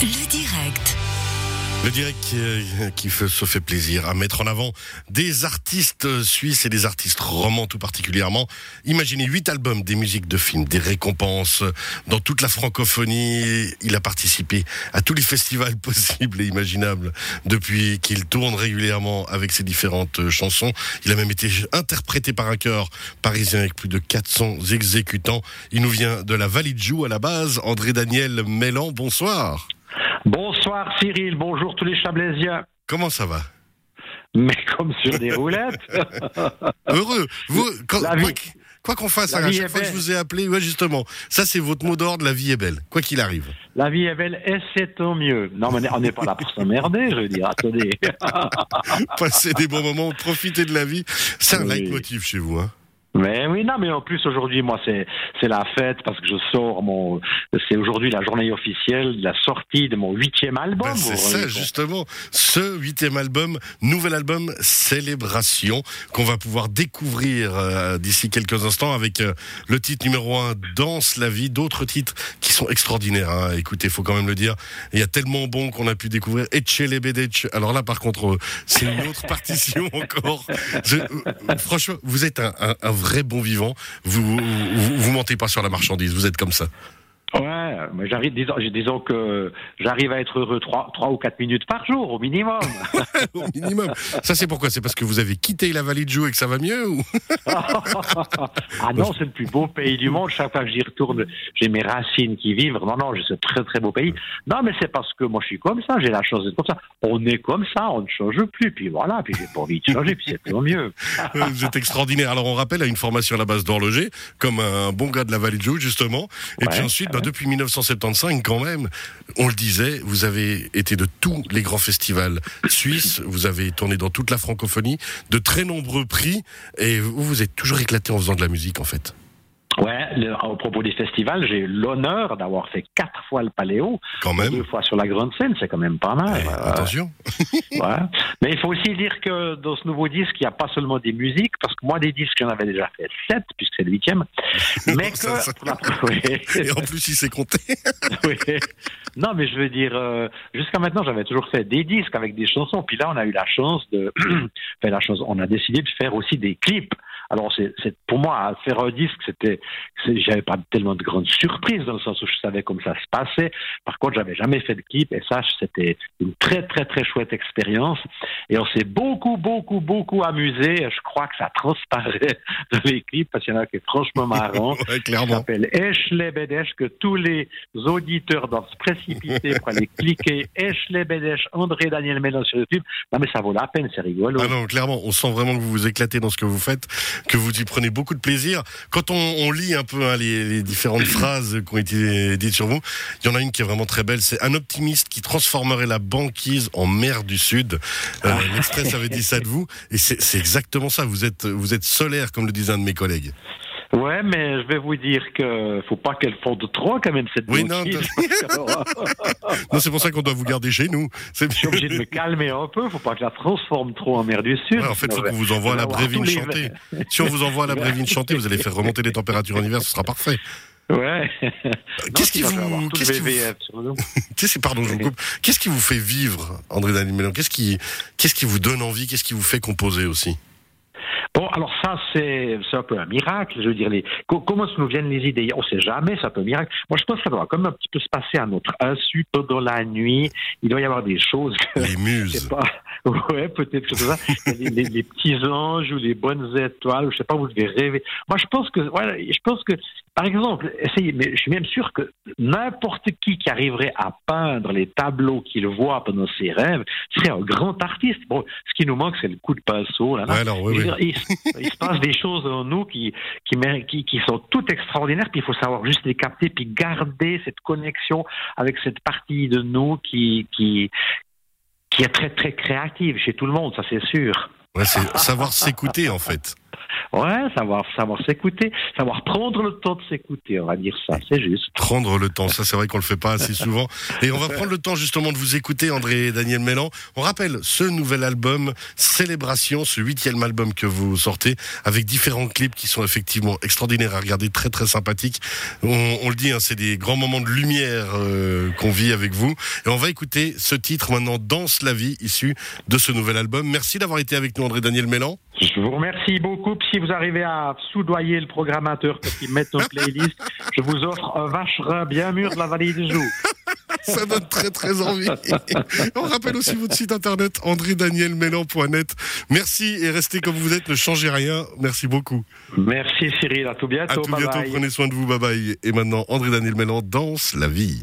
Le direct. Le direct qui, euh, se fait plaisir à mettre en avant des artistes suisses et des artistes romans tout particulièrement. Imaginez huit albums, des musiques de films, des récompenses dans toute la francophonie. Il a participé à tous les festivals possibles et imaginables depuis qu'il tourne régulièrement avec ses différentes chansons. Il a même été interprété par un chœur parisien avec plus de 400 exécutants. Il nous vient de la Vallée à la base. André Daniel Mélan, bonsoir. Bonsoir Cyril, bonjour tous les Chablaisiens. Comment ça va? Mais comme sur des roulettes. Heureux. Vous, quand- La vie- quoi qu'- quoi qu'on fasse, la à vie chaque fois que je belle. vous ai appelé, ouais, justement, ça c'est votre mot d'ordre, la vie est belle, quoi qu'il arrive. La vie est belle et c'est tant mieux. Non, mais on n'est pas là pour s'emmerder, je veux dire. Attendez. Passer des bons moments, profiter de la vie, c'est un Oui. leitmotiv chez vous. Hein. Mais oui, non, mais en plus aujourd'hui, moi, c'est c'est la fête parce que je sors mon. C'est aujourd'hui la journée officielle de la sortie de mon huitième album. Ben, c'est ça, justement, ce huitième album, nouvel album, Célébration, qu'on va pouvoir découvrir euh, d'ici quelques instants avec euh, le titre numéro un, Danse la vie, d'autres titres qui sont extraordinaires. Hein. Écoutez, faut quand même le dire, il y a tellement bon qu'on a pu découvrir Etchele Bedech. Alors là, par contre, euh, c'est une autre partition encore. Je- franchement, vous êtes un, un- un vrai bon vivant. Vous, vous, mentez pas sur la marchandise. Vous êtes comme ça. Ouais, mais j'arrive, disons, disons que j'arrive à être heureux trois, trois ou quatre minutes par jour au minimum. Au minimum. Ça, c'est pourquoi? C'est parce que vous avez quitté la vallée de Joux et que ça va mieux ou? Ah non, c'est le plus beau pays du monde. Chaque fois que j'y retourne, j'ai mes racines qui vivent. Non, non, j'ai ce très très beau pays. Non, mais c'est parce que moi je suis comme ça, j'ai la chance d'être comme ça. On est comme ça, on ne change plus. Puis voilà, puis j'ai pas envie de changer, puis c'est tant mieux. Euh, Vous êtes extraordinaire. Alors on rappelle à une formation à la base d'horloger, comme un bon gars de la vallée de Joux justement. Et Ouais, puis ensuite, bah, depuis 1975 quand même, on le disait, vous avez été de tous les grands festivals suisses. Vous avez tourné dans toute la francophonie, de très nombreux prix, et vous vous êtes toujours éclaté en faisant de la musique en fait. Ouais, le- au propos des festivals, j'ai eu l'honneur d'avoir fait quatre fois le Paléo, Quand même. deux fois sur la grande scène, c'est quand même pas mal. Eh, Euh, attention. Ouais. Mais il faut aussi dire que dans ce nouveau disque, il n'y a pas seulement des musiques, parce que moi, des disques, j'en avais déjà fait sept, puisque c'est le huitième. Mais que. Ça, ça- Oui. Et en plus, il s'est compté. Oui. Non, mais je veux dire, euh, jusqu'à maintenant, j'avais toujours fait des disques avec des chansons. Puis là, on a eu la chance de. enfin, la chance, on a décidé de faire aussi des clips. Alors, c'est, pour moi, faire un disque, c'était. j'avais pas tellement de grandes surprises dans le sens où je savais comment ça se passait. Par contre, j'avais jamais fait de clip et ça, c'était une très, très, très chouette expérience. Et on s'est beaucoup, beaucoup, beaucoup amusé. Je crois que ça transparaît dans les clips parce qu'il y en a qui est franchement marrant Ouais, qui clairement. s'appelle Eshle Bedesh, que tous les auditeurs doivent se précipiter pour aller cliquer Bedesh, André Daniel Mélan sur YouTube. Non, mais ça vaut la peine, c'est rigolo. Ah non, clairement, on sent vraiment que vous vous éclatez dans ce que vous faites, que vous y prenez beaucoup de plaisir. Quand on, on lit un peu hein, les, les différentes phrases qui ont été dites sur vous, il y en a une qui est vraiment très belle. C'est un optimiste qui transformerait la banquise en mer du Sud. Euh, L'Express avait dit ça de vous, et c'est c'est exactement ça. Vous êtes, vous êtes solaire, comme le disait un de mes collègues. Ouais, mais je vais vous dire que faut pas qu'elle fonde trop quand même cette Oui, non, non. Non, c'est pour ça qu'on doit vous garder chez nous. Je suis obligé de me calmer un peu, faut pas que je la transforme trop en mer du Sud. Ouais, en fait, faut sinon, qu'on vous envoie à la Brévine les chanter. Si on vous envoie à la Brévine chanter, vous allez faire remonter les températures en hiver, ce sera parfait. Ouais. Qu'est-ce qui vous, le qu'est-ce qui vous. Qu'est-ce pardon, je vous coupe. Qu'est-ce qui vous fait vivre, André Daniel Qu'est-ce qui, qu'est-ce qui vous donne envie? Qu'est-ce qui vous fait composer aussi? Bon, alors ça, c'est c'est un peu un miracle. Je veux dire, les, co- comment se nous viennent les idées? On sait jamais, c'est un peu un miracle. Moi, je pense que ça doit comme un petit peu se passer à notre insu pendant la nuit. Il doit y avoir des choses que Les je sais muses. pas. Ouais, peut-être que ça. les, les- les petits anges ou les bonnes étoiles, je sais pas, vous devez rêver. Moi, je pense que, voilà, je pense que, par exemple, essayez, mais je suis même sûr que n'importe qui qui arriverait à peindre les tableaux qu'il voit pendant ses rêves serait un grand artiste. Bon, ce qui nous manque, c'est le coup de pinceau, là. là. Ouais, alors, oui, Je veux oui. dire, il, se- il se passe des choses en nous qui, qui, mé- qui, qui sont toutes extraordinaires, puis il faut savoir juste les capter, puis garder cette connexion avec cette partie de nous qui, qui, qui est très, très créative chez tout le monde, ça c'est sûr. Ouais, c'est savoir s'écouter, en fait. Ouais, savoir, savoir s'écouter, savoir prendre le temps de s'écouter, on va dire ça, c'est juste. Prendre le temps, ça c'est vrai qu'on le fait pas assez souvent. Et on va prendre le temps justement de vous écouter, André et Daniel Mélan. On rappelle ce nouvel album, Célébration, ce huitième album que vous sortez, avec différents clips qui sont effectivement extraordinaires à regarder, très très sympathiques. On, le dit, hein, c'est des grands moments de lumière euh, qu'on vit avec vous. Et on va écouter ce titre maintenant, Danse la vie, issu de ce nouvel album. Merci d'avoir été avec nous, André Daniel Mélan. Je vous remercie beaucoup. Si vous arrivez à soudoyer le programmateur pour qu'il mette nos playlists, je vous offre un vacherin bien mûr de la vallée du Joux. Ça donne très très envie. On rappelle aussi votre site internet andrédanielmélan.net. Merci et restez comme vous êtes, ne changez rien. Merci beaucoup. Merci Cyril, à tout bientôt. À tout bientôt, prenez soin de vous, bye bye. Et maintenant, André Daniel Mélan danse la vie.